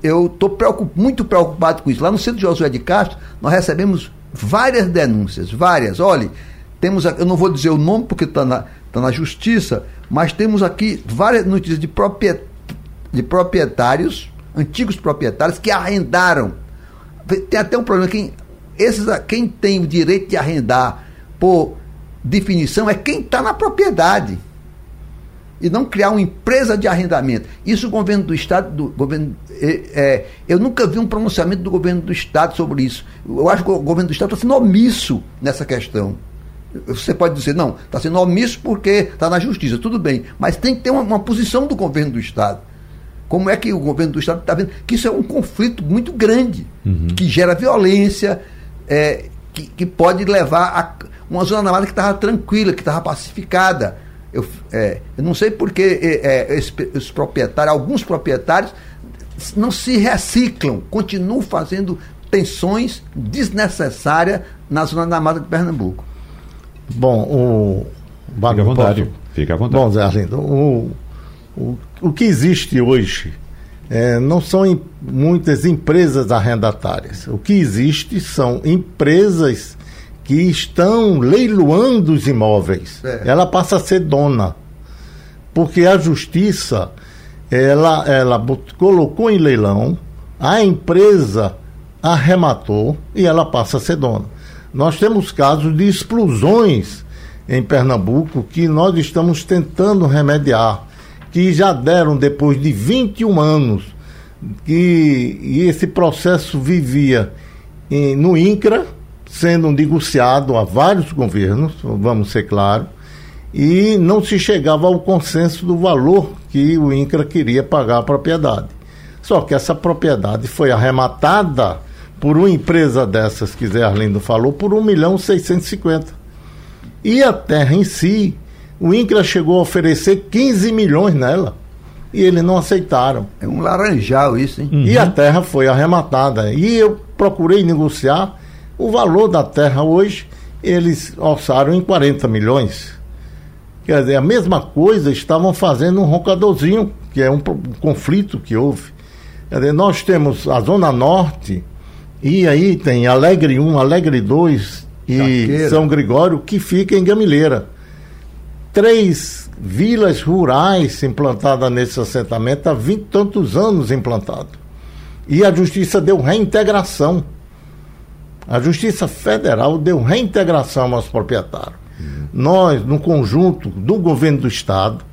S4: Eu estou preocup, muito preocupado com isso. Lá no centro de Josué de Castro, nós recebemos várias denúncias, várias. Olhe, temos, eu não vou dizer o nome porque está na, tá na justiça, mas temos aqui várias notícias de, propriet, de proprietários, antigos proprietários, que arrendaram. Tem até um problema, quem, esses, quem tem o direito de arrendar por definição é quem está na propriedade e não criar uma empresa de arrendamento. Isso o governo do Estado, do governo, é, é, eu nunca vi um pronunciamento do governo do Estado sobre isso. Eu acho que o governo do Estado está sendo omisso nessa questão. Você pode dizer, não, está sendo omisso porque está na justiça, tudo bem, mas tem que ter uma, uma, posição do governo do Estado. Como é que o governo do Estado está vendo que isso é um conflito muito grande, uhum. que gera violência, é, que, que pode levar a uma zona namorada que estava tranquila, que estava pacificada eu, é, eu não sei porque é, é, os proprietários, alguns proprietários, não se reciclam, continuam fazendo tensões desnecessárias na zona da mata de Pernambuco.
S2: Bom, o.
S1: Fica à vontade. Posso... Fica à vontade.
S2: Bom, Zé Arlindo, o, o, o que existe hoje é, não são em, muitas empresas arrendatárias. O que existe são empresas que estão leiloando os imóveis. É. Ela passa a ser dona. Porque a justiça, ela, ela colocou em leilão, a empresa arrematou e ela passa a ser dona. Nós temos casos de explosões em Pernambuco que nós estamos tentando remediar, que já deram depois de 21 anos que e esse processo vivia em, no INCRA, sendo negociado a vários governos, vamos ser claros, e não se chegava ao consenso do valor que o INCRA queria pagar a propriedade. Só que essa propriedade foi arrematada por uma empresa dessas que Zé Arlindo falou, por 1 milhão 650. E a terra em si, o INCRA chegou a oferecer 15 milhões nela. E eles não aceitaram.
S4: É um laranjal isso, hein?
S2: Uhum. E a terra foi arrematada. E eu procurei negociar o valor da terra hoje, eles orçaram em 40 milhões. Quer dizer, a mesma coisa estavam fazendo um roncadorzinho, que é um, um conflito que houve. Quer dizer, nós temos a Zona Norte, e aí tem Alegre 1, Alegre 2 e Caqueira. São Gregório, que fica em Gamileira. Três vilas rurais implantadas nesse assentamento há vinte e tantos anos implantado. E a justiça deu reintegração a Justiça Federal deu reintegração aos proprietários. Nós, no conjunto do governo do Estado,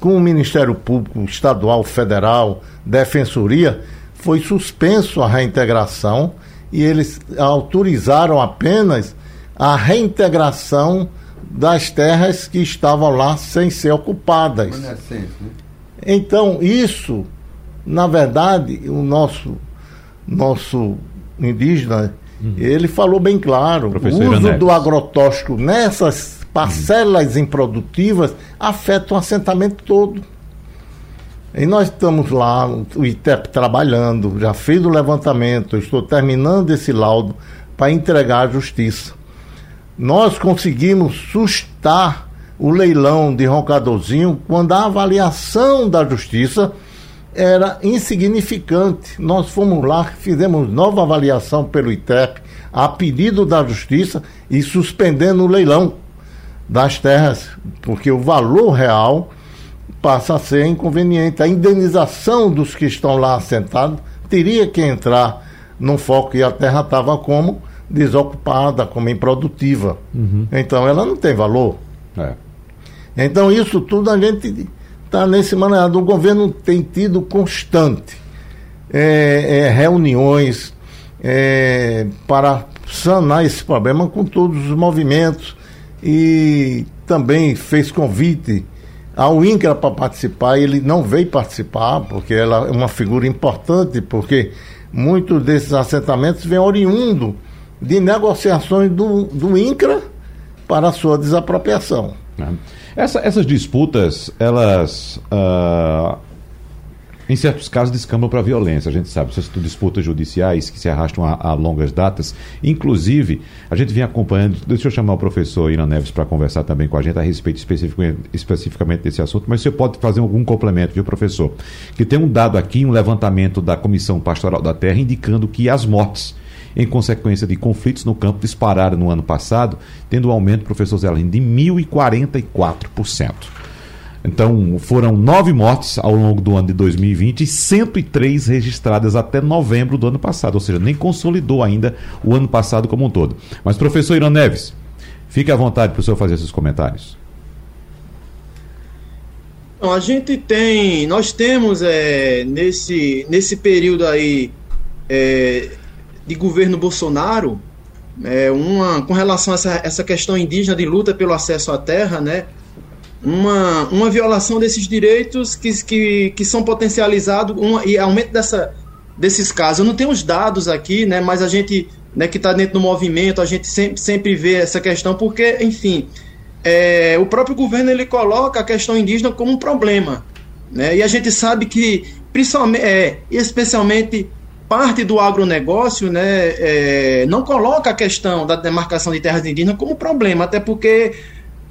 S2: com o Ministério Público Estadual, Federal, Defensoria, foi suspenso a reintegração e eles autorizaram apenas a reintegração das terras que estavam lá sem ser ocupadas. Né? Então, isso, na verdade, o nosso, nosso indígena, uhum. ele falou bem claro, Professor o uso do agrotóxico nessas parcelas uhum. improdutivas afeta o assentamento todo. E nós estamos lá, o ITEP trabalhando, já fiz o levantamento, estou terminando esse laudo para entregar à justiça. Nós conseguimos sustar o leilão de Roncadorzinho quando a avaliação da justiça era insignificante. Nós fomos lá, fizemos nova avaliação pelo ITEP, a pedido da justiça, e suspendendo o leilão das terras, porque o valor real passa a ser inconveniente. A indenização dos que estão lá assentados teria que entrar no foco e a terra estava como desocupada, como improdutiva. Uhum. Então ela não tem valor. É. Então isso tudo a gente está nesse maneirado. O governo tem tido constante é, é, reuniões é, para sanar esse problema com todos os movimentos e também fez convite ao INCRA para participar, ele não veio participar, porque ela é uma figura importante, porque muitos desses assentamentos vêm oriundo de negociações do, do INCRA para a sua desapropriação.
S1: É. Essa, essas disputas, elas uh, em certos casos descambam para violência, a gente sabe. Essas disputas judiciais que se arrastam a, a, longas datas. Inclusive, a gente vem acompanhando. Deixa eu chamar o professor Ina Neves para conversar também com a gente a respeito especificamente, especificamente desse assunto, mas você pode fazer algum complemento, viu, professor? Que tem um dado aqui, um levantamento da Comissão Pastoral da Terra, indicando que as mortes em consequência de conflitos no campo dispararam no ano passado, tendo um aumento, professor Zelin, de 1.044%. Então, foram nove mortes ao longo do ano de 2020 e 103 registradas até novembro do ano passado, ou seja, nem consolidou ainda o ano passado como um todo. Mas, professor Irã Neves, fique à vontade para o senhor fazer esses comentários.
S3: A gente tem, nós temos é, nesse, nesse período aí é, de governo Bolsonaro, é, uma, com relação a essa, essa questão indígena de luta pelo acesso à terra, né, uma, uma violação desses direitos que, que, que são potencializados uma, e aumento dessa, desses casos. Eu não tenho os dados aqui, né, mas a gente né, que está dentro do movimento, a gente sempre, sempre vê essa questão, porque, enfim, é, o próprio governo ele coloca a questão indígena como um problema. Né, e a gente sabe que, principalmente, é, especialmente parte do agronegócio né, é, não coloca a questão da demarcação de terras indígenas como problema, até porque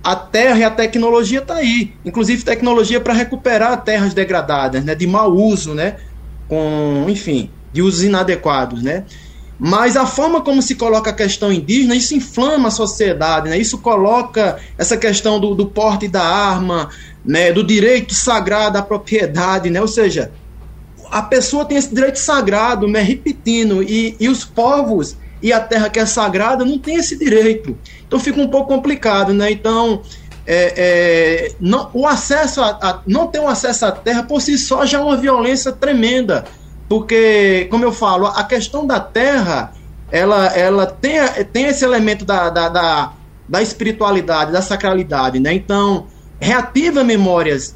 S3: a terra e a tecnologia está aí. Inclusive tecnologia para recuperar terras degradadas, né, de mau uso, né, com, enfim, de usos inadequados, né. Mas a forma como se coloca a questão indígena, isso inflama a sociedade, né? Isso coloca essa questão do, do porte da arma, né? Do direito sagrado à propriedade, né? Ou seja, a pessoa tem esse direito sagrado, né? Repetindo, e, e os povos e a terra que é sagrada não tem esse direito. Então fica um pouco complicado, né? Então, é, é, não, o acesso a, a, não ter um acesso à terra por si só já é uma violência tremenda, porque, como eu falo, a questão da terra, ela, ela tem, tem esse elemento da, da, da, da espiritualidade, da sacralidade, né? Então, reativa memórias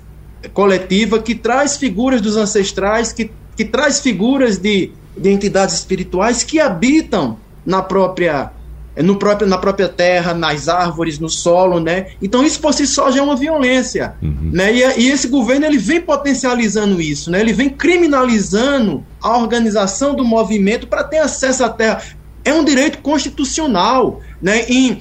S3: coletiva que traz figuras dos ancestrais, que, que traz figuras de, de entidades espirituais que habitam na própria no próprio, na própria terra, nas árvores, no solo, né? Então isso por si só já é uma violência, uhum. né? E, e, esse governo ele vem potencializando isso, né? Ele vem criminalizando a organização do movimento para ter acesso à terra. É um direito constitucional, né? Em,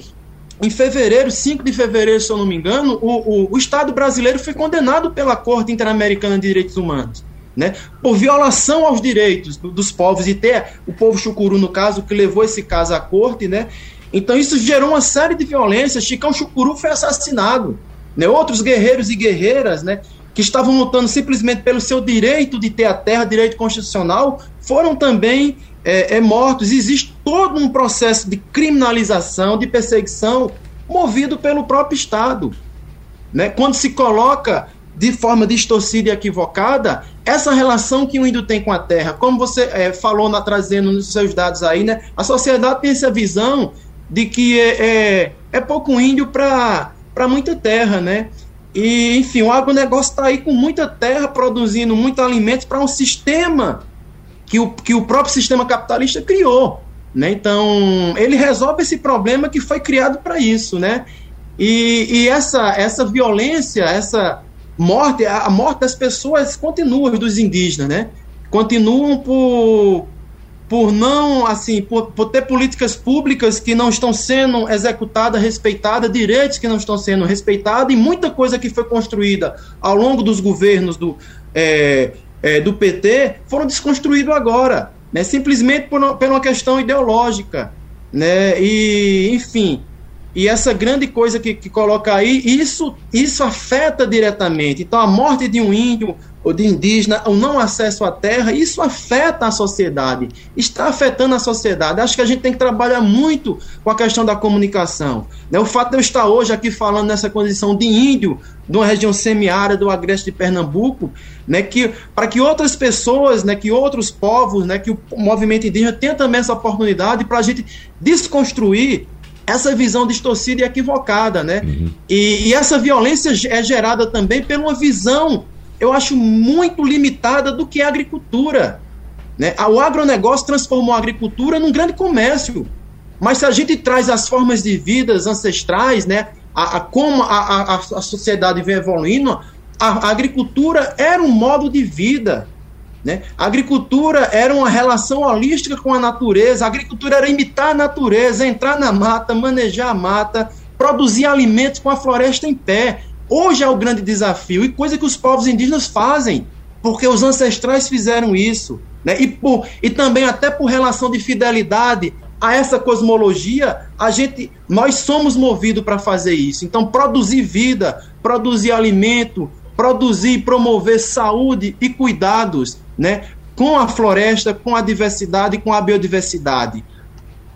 S3: em fevereiro, 5 de fevereiro, se eu não me engano, o, o, o Estado brasileiro foi condenado pela Corte Interamericana de Direitos Humanos né, por violação aos direitos do, dos povos, e ter o povo chucuru, no caso, que levou esse caso à corte, né? Então isso gerou uma série de violências. Chicão Chucuru foi assassinado. Né? Outros guerreiros e guerreiras, né, que estavam lutando simplesmente pelo seu direito de ter a terra, direito constitucional, foram também é, é, mortos. Existe todo um processo de criminalização, de perseguição movido pelo próprio Estado. Né? Quando se coloca de forma distorcida e equivocada essa relação que o índio tem com a terra. Como você é, falou na, trazendo nos seus dados aí, né? a sociedade tem essa visão de que é, é, é pouco índio para muita terra, né? E, enfim, o agronegócio está aí com muita terra, produzindo muito alimentos para um sistema que o, que o próprio sistema capitalista criou. Né? Então, ele resolve esse problema que foi criado para isso. Né? E, e, essa, essa violência, essa morte, a morte das pessoas continua, dos indígenas, né? continuam por, por não, assim, por, por, ter políticas públicas que não estão sendo executadas, respeitadas, direitos que não estão sendo respeitados, e muita coisa que foi construída ao longo dos governos do, é, é, do PT foram desconstruídos agora, né, simplesmente por, por uma questão ideológica. Né, e, enfim, e essa grande coisa que, que coloca aí, isso, isso afeta diretamente. Então, a morte de um índio ou de indígena, o não acesso à terra, isso afeta a sociedade, está afetando a sociedade. Acho que a gente tem que trabalhar muito com a questão da comunicação. Né? O fato de eu estar hoje aqui falando nessa condição de índio, de uma região semiárida do Agreste de Pernambuco, né, que, para que outras pessoas, né, que outros povos, né, que o movimento indígena tenha também essa oportunidade para a gente desconstruir essa visão distorcida e equivocada, né? Uhum. E, e, essa violência é gerada também por uma visão, eu acho, muito limitada do que é agricultura. Né? O agronegócio transformou a agricultura num grande comércio. Mas se a gente traz as formas de vidas ancestrais, né? A, a como a, a, a sociedade vem evoluindo, a, a agricultura era um modo de vida. Né? A agricultura era uma relação holística com a natureza, a agricultura era imitar a natureza, entrar na mata, manejar a mata, produzir alimentos com a floresta em pé. Hoje é o grande desafio e coisa que os povos indígenas fazem, porque os ancestrais fizeram isso. Né? E, por, e também até por relação de fidelidade a essa cosmologia, a gente, nós somos movidos para fazer isso. Então, produzir vida, produzir alimento, produzir e promover saúde e cuidados né, com a floresta, com a diversidade, com a biodiversidade.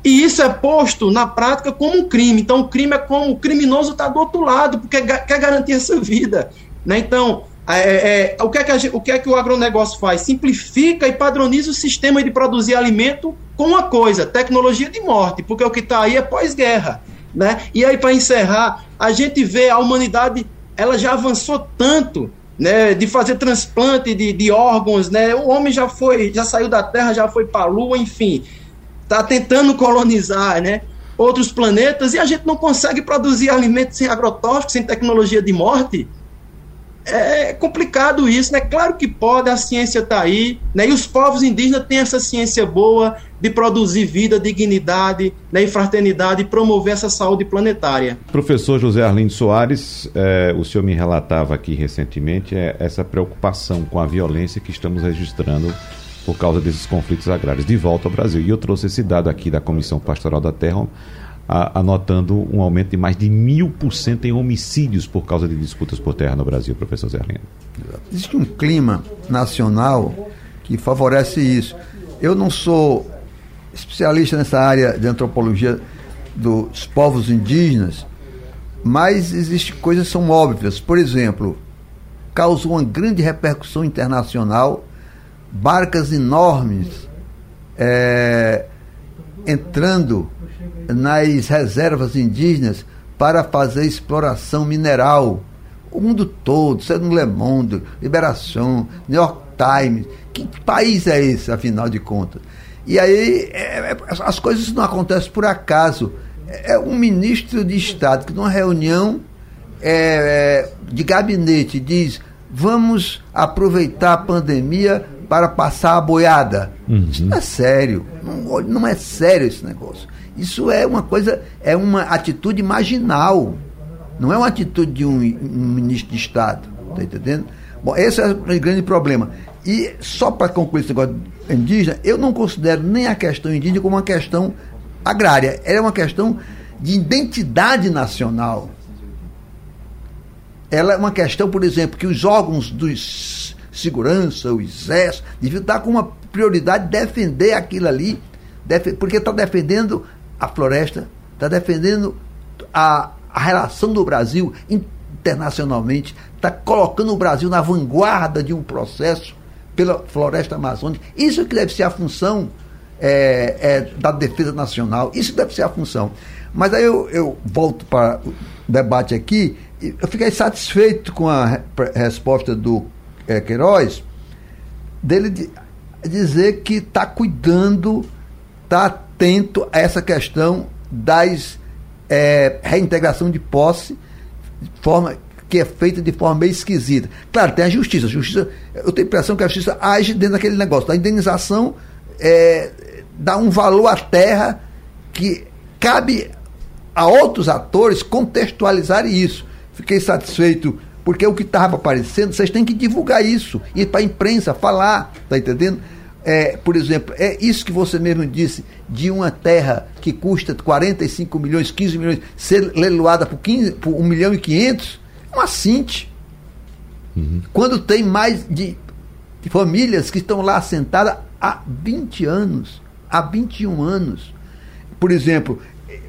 S3: E isso é posto na prática como um crime. Então, o crime é como o criminoso está do outro lado, porque quer garantir essa vida. Né? Então, é, é, é o, que é que o que é que o agronegócio faz? Simplifica e padroniza o sistema de produzir alimento com uma coisa: tecnologia de morte, porque o que está aí é pós-guerra. Né? E aí, para encerrar, a gente vê a humanidade ela já avançou tanto né, de fazer transplante de, de órgãos, né? O homem já foi, já saiu da Terra, já foi para a Lua, enfim, está tentando colonizar, né? Outros planetas e a gente não consegue produzir alimentos sem agrotóxicos, sem tecnologia de morte. É complicado isso, né? Claro que pode, a ciência está aí, né? E os povos indígenas têm essa ciência boa de produzir vida, dignidade né? e fraternidade e promover essa saúde planetária.
S1: Professor José Arlindo Soares, é, o senhor me relatava aqui recentemente é, essa preocupação com a violência que estamos registrando por causa desses conflitos agrários de volta ao Brasil. E eu trouxe esse dado aqui da Comissão Pastoral da Terra, a, anotando um aumento de mais de mil por cento em homicídios por causa de disputas por terra no Brasil, professor Zé Arlindo.
S4: Existe um clima nacional que favorece isso. Eu não sou especialista nessa área de antropologia dos povos indígenas, mas existem coisas que são óbvias. Por exemplo, causou uma grande repercussão internacional, barcas enormes é, entrando nas reservas indígenas para fazer exploração mineral. O mundo todo, sendo no Le Monde, Liberação, New York Times. Que país é esse, afinal de contas? E aí é, é, as coisas não acontecem por acaso. É um ministro de Estado que numa reunião é, é, de gabinete diz vamos aproveitar a pandemia para passar a boiada. Uhum. Isso não é sério. Não, não é sério esse negócio. Isso é uma coisa, é uma atitude marginal. Não é uma atitude de um, um ministro de Estado. Está entendendo? Bom, esse é o grande problema. E só para concluir esse negócio indígena, eu não considero nem a questão indígena como uma questão agrária. Ela é uma questão de identidade nacional. Ela é uma questão, por exemplo, que os órgãos dos segurança, o exército, deviam estar com uma prioridade de defender aquilo ali, porque está defendendo a floresta, está defendendo a, a relação do Brasil internacionalmente, está colocando o Brasil na vanguarda de um processo pela floresta amazônica. Isso que deve ser a função é, é, da defesa nacional, isso deve ser a função. Mas aí eu, eu volto para o debate aqui, eu fiquei satisfeito com a resposta do é, Queiroz, dele de, dizer que está cuidando, está atento a essa questão das é, reintegração de posse, de forma que é feita de forma meio esquisita. Claro, tem a justiça. A justiça eu tenho a impressão que a justiça age dentro daquele negócio. Da indenização é, dá um valor à terra que cabe a outros atores contextualizarem isso. Fiquei satisfeito porque o que estava aparecendo, vocês têm que divulgar isso, ir para a imprensa, falar, tá entendendo? É, por exemplo, é isso que você mesmo disse, de uma terra que custa 45 milhões, 15 milhões, ser leiloada por, 15, por 1 milhão e 500, uma cinte. Uhum. Quando tem mais de, de famílias que estão lá assentadas há 20 anos, há 21 anos. Por exemplo,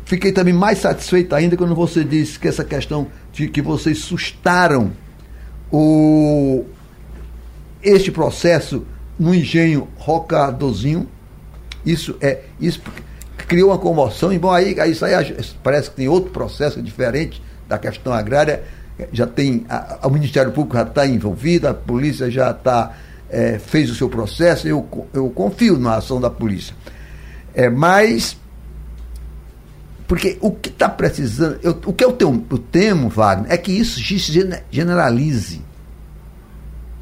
S4: fiquei também mais satisfeito ainda quando você disse que essa questão de que vocês sustaram o, este processo no engenho Rocadozinho. Isso é isso criou uma comoção. E bom, aí, isso aí parece que tem outro processo diferente da questão agrária. Já tem a, o Ministério Público já está envolvido, a polícia já está é, fez o seu processo. Eu, eu confio na ação da polícia. É, mas porque o que está precisando, eu, o que eu, tenho, eu temo, Wagner, é que isso se generalize.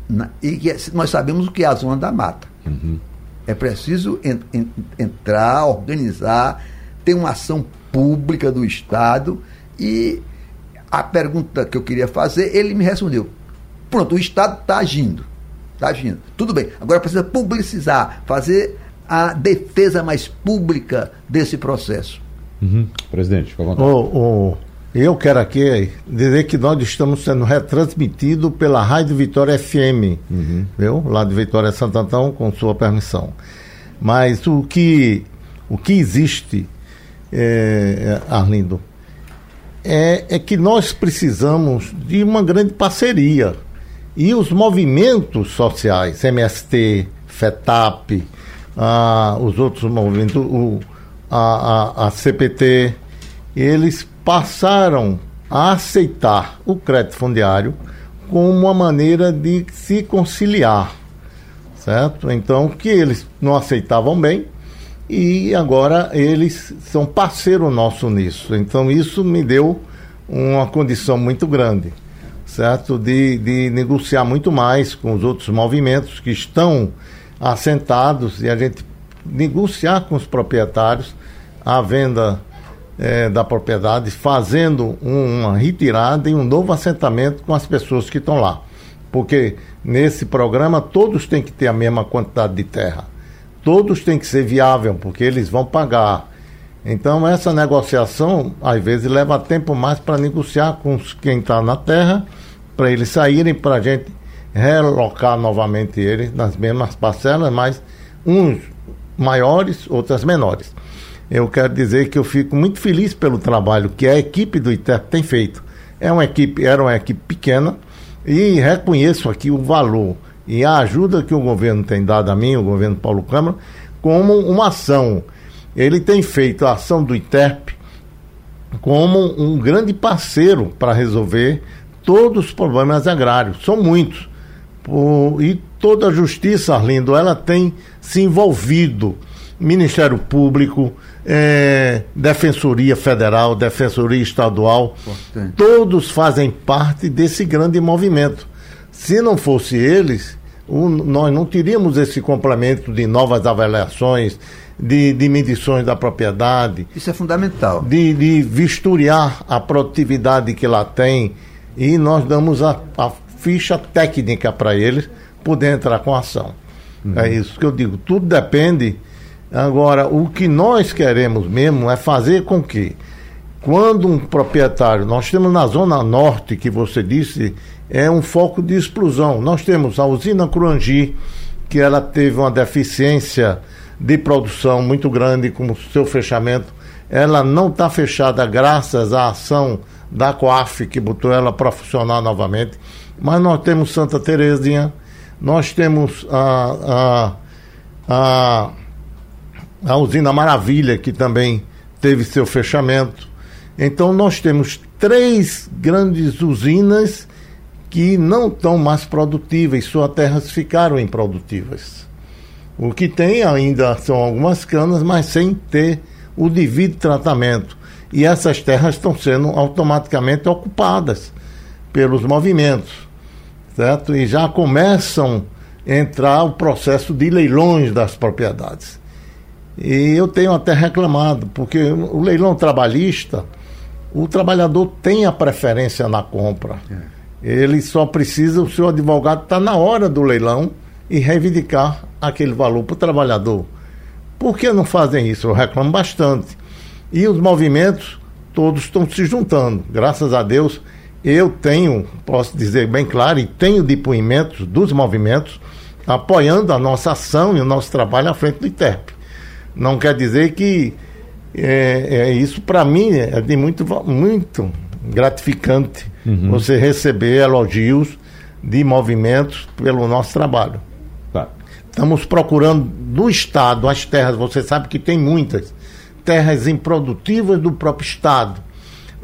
S4: Na, e que nós sabemos o que é a zona da mata. Uhum. É preciso en, en, entrar, organizar, ter uma ação pública do Estado. E a pergunta que eu queria fazer, ele me respondeu. Pronto, o Estado está agindo. Está agindo. Tudo bem. Agora precisa publicizar, fazer a defesa mais pública desse processo.
S1: Uhum. Presidente, fica à vontade.
S2: Oh, oh, eu quero aqui dizer que nós estamos sendo retransmitidos pela Rádio Vitória FM, uhum. viu? lá de Vitória Santo Antão, com sua permissão. Mas o que, o que existe, é, Arlindo, é, é que nós precisamos de uma grande parceria. E os movimentos sociais, MST, FETAP, ah, os outros movimentos, o, a, a, a CPT, eles passaram a aceitar o crédito fundiário como uma maneira de se conciliar, certo? Então, que eles não aceitavam bem e agora eles são parceiro nosso nisso. Então, isso me deu uma condição muito grande, certo? De, de negociar muito mais com os outros movimentos que estão assentados e a gente negociar com os proprietários a venda é, da propriedade, fazendo uma retirada e um novo assentamento com as pessoas que estão lá. Porque nesse programa todos têm que ter a mesma quantidade de terra. Todos têm que ser viável, porque eles vão pagar. Então essa negociação, às vezes, leva tempo mais para negociar com quem está na terra, para eles saírem, para a gente relocar novamente eles nas mesmas parcelas, mas uns maiores, outras menores eu quero dizer que eu fico muito feliz pelo trabalho que a equipe do ITEP tem feito. É uma equipe, era uma equipe pequena e reconheço aqui o valor e a ajuda que o governo tem dado a mim, o governo Paulo Câmara, como uma ação. Ele tem feito a ação do ITEP como um grande parceiro para resolver todos os problemas agrários. São muitos. e toda a justiça, Arlindo, ela tem se envolvido. Ministério Público, é, Defensoria Federal, Defensoria Estadual, Importante. todos fazem parte desse grande movimento. Se não fosse eles, o, nós não teríamos esse complemento de novas avaliações, de, de medições da propriedade.
S4: Isso é fundamental.
S2: De, de vistoriar a produtividade que lá tem e nós damos a, a ficha técnica para eles poder entrar com ação. Uhum. É isso que eu digo. Tudo depende Agora, o que nós queremos mesmo é fazer com que, quando um proprietário, nós temos na Zona Norte, que você disse, é um foco de explosão. Nós temos a usina Cruangi, que ela teve uma deficiência de produção muito grande com o seu fechamento. Ela não está fechada graças à ação da Coaf, que botou ela para funcionar novamente. Mas nós temos Santa Terezinha, nós temos a, a, a, a usina Maravilha, que também teve seu fechamento. Então nós temos três grandes usinas que não estão mais produtivas, suas terras ficaram improdutivas. O que tem ainda são algumas canas, mas sem ter o devido tratamento. E essas terras estão sendo automaticamente ocupadas pelos movimentos, certo? E já começam a entrar o processo de leilões das propriedades. E eu tenho até reclamado, porque o leilão trabalhista, o trabalhador tem a preferência na compra. É. Ele só precisa, o seu advogado está na hora do leilão e reivindicar aquele valor para o trabalhador. Por que não fazem isso? Eu reclamo bastante. E os movimentos todos estão se juntando. Graças a Deus, eu tenho, posso dizer bem claro, e tenho depoimentos dos movimentos apoiando a nossa ação e o nosso trabalho à frente do ITERP. Não quer dizer que é, é isso para mim é de muito, muito gratificante uhum. você receber elogios de movimentos pelo nosso trabalho. Estamos procurando do Estado as terras, você sabe que tem muitas, terras improdutivas do próprio Estado,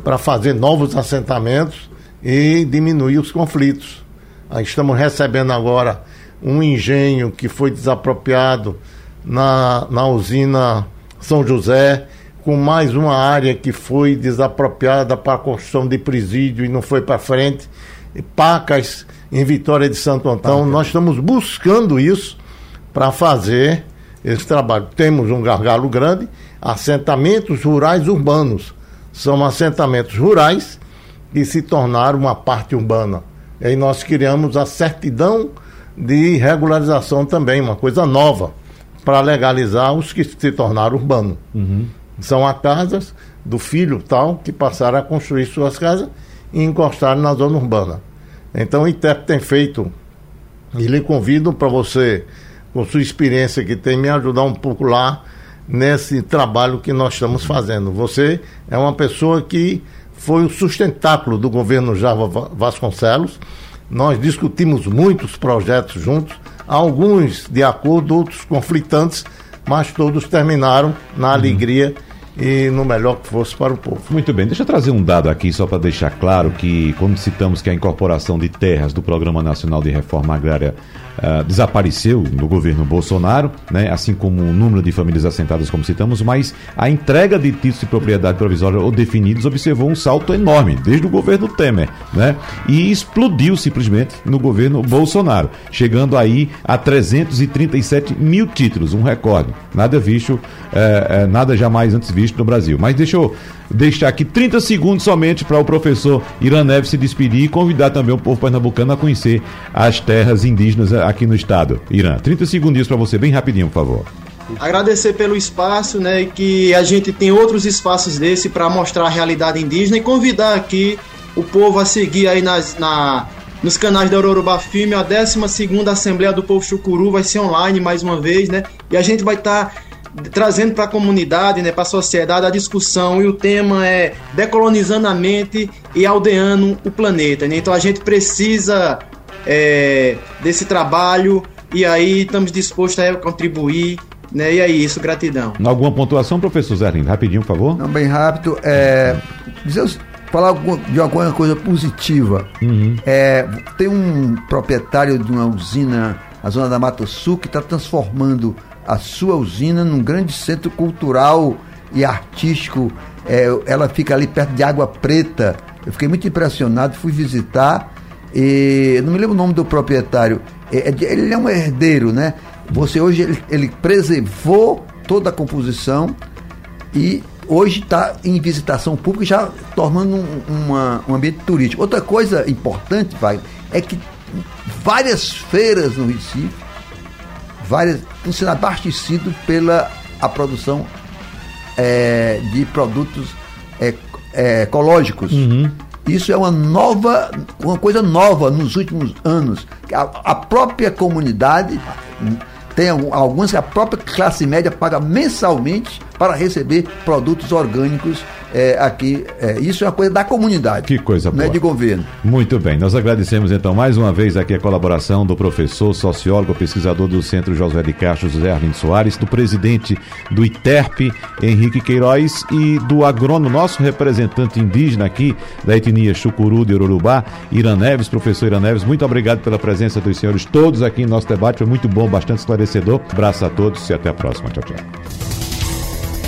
S2: para fazer novos assentamentos e diminuir os conflitos. Aí estamos recebendo agora um engenho que foi desapropriado na, na usina São José, com mais uma área que foi desapropriada para a construção de presídio e não foi para frente. Pacas em Vitória de Santo Antão. Nós estamos buscando isso para fazer esse trabalho. Temos um gargalo grande, assentamentos rurais urbanos. São assentamentos rurais que se tornaram uma parte urbana. E aí nós criamos a certidão de regularização também, uma coisa nova, para legalizar os que se tornaram urbanos. Uhum. São as casas do filho tal que passaram a construir suas casas e encostaram na zona urbana. Então o ITEP tem feito, e lhe convido para você com sua experiência que tem, me ajudar um pouco lá nesse trabalho que nós estamos fazendo. Você é uma pessoa que foi o sustentáculo do governo Java Vasconcelos. Nós discutimos muitos projetos juntos, alguns de acordo, outros conflitantes, mas todos terminaram na uhum. alegria e no melhor que fosse para o povo.
S1: Muito bem, deixa eu trazer um dado aqui só para deixar claro que quando citamos que a incorporação de terras do Programa Nacional de Reforma Agrária uh, desapareceu no governo Bolsonaro, né, assim como o número de famílias assentadas, como citamos, mas a entrega de títulos de propriedade provisória ou definidos observou um salto enorme desde o governo Temer, né, e explodiu simplesmente no governo Bolsonaro, chegando aí a 337 mil títulos, um recorde, nada visto, uh, uh, nada jamais antes visto no Brasil. Mas deixa eu deixar aqui 30 segundos somente para o professor Irã Neves se despedir e convidar também o povo pernambucano a conhecer as terras indígenas aqui no estado. Irã, 30 segundos para você, bem rapidinho, por favor.
S3: Agradecer pelo espaço, né, que a gente tem outros espaços desse para mostrar a realidade indígena e convidar aqui o povo a seguir aí nas, na, nos canais da Aurora Filme, a 12 Assembleia do Povo Chucuru vai ser online mais uma vez, né? E a gente vai estar tá trazendo para a comunidade, né, para a sociedade a discussão e o tema é decolonizando a mente e aldeando o planeta. Né? Então a gente precisa é, desse trabalho e aí estamos dispostos a contribuir. Né? E é isso, gratidão.
S1: Alguma pontuação, professor Zé Rapidinho, por favor.
S4: Não, bem rápido. É, dizer, falar de alguma coisa positiva. Uhum. É, tem um proprietário de uma usina na zona da Mata Sul que está transformando a sua usina num grande centro cultural e artístico. É, ela fica ali perto de Água Preta. Eu fiquei muito impressionado, fui visitar. E não me lembro o nome do proprietário. É, é ele é um herdeiro, né? Você hoje ele, ele preservou toda a composição e hoje está em visitação pública, já tornando um, uma, um ambiente turístico. Outra coisa importante, vai, é que várias feiras no Recife várias, estão sendo abastecidos pela a produção é, de produtos é, é, ecológicos. Uhum. Isso é uma nova, uma coisa nova nos últimos anos. A, a própria comunidade tem algumas que a própria classe média paga mensalmente para receber produtos orgânicos é, aqui. É, isso é uma coisa da comunidade.
S1: Que coisa boa.
S4: Não é de governo.
S1: Muito bem. Nós agradecemos então mais uma vez aqui a colaboração do professor, sociólogo, pesquisador do Centro José de Castro, José Arlindo Soares, do presidente do ITERP, Henrique Queiroz, e do agrônomo, nosso representante indígena aqui da etnia Chucuru de Urubá, Irã Neves, professor Irã Neves. Muito obrigado pela presença dos senhores todos aqui em nosso debate. Foi muito bom, bastante esclarecedor. Abraço a todos e até a próxima. Tchau, tchau.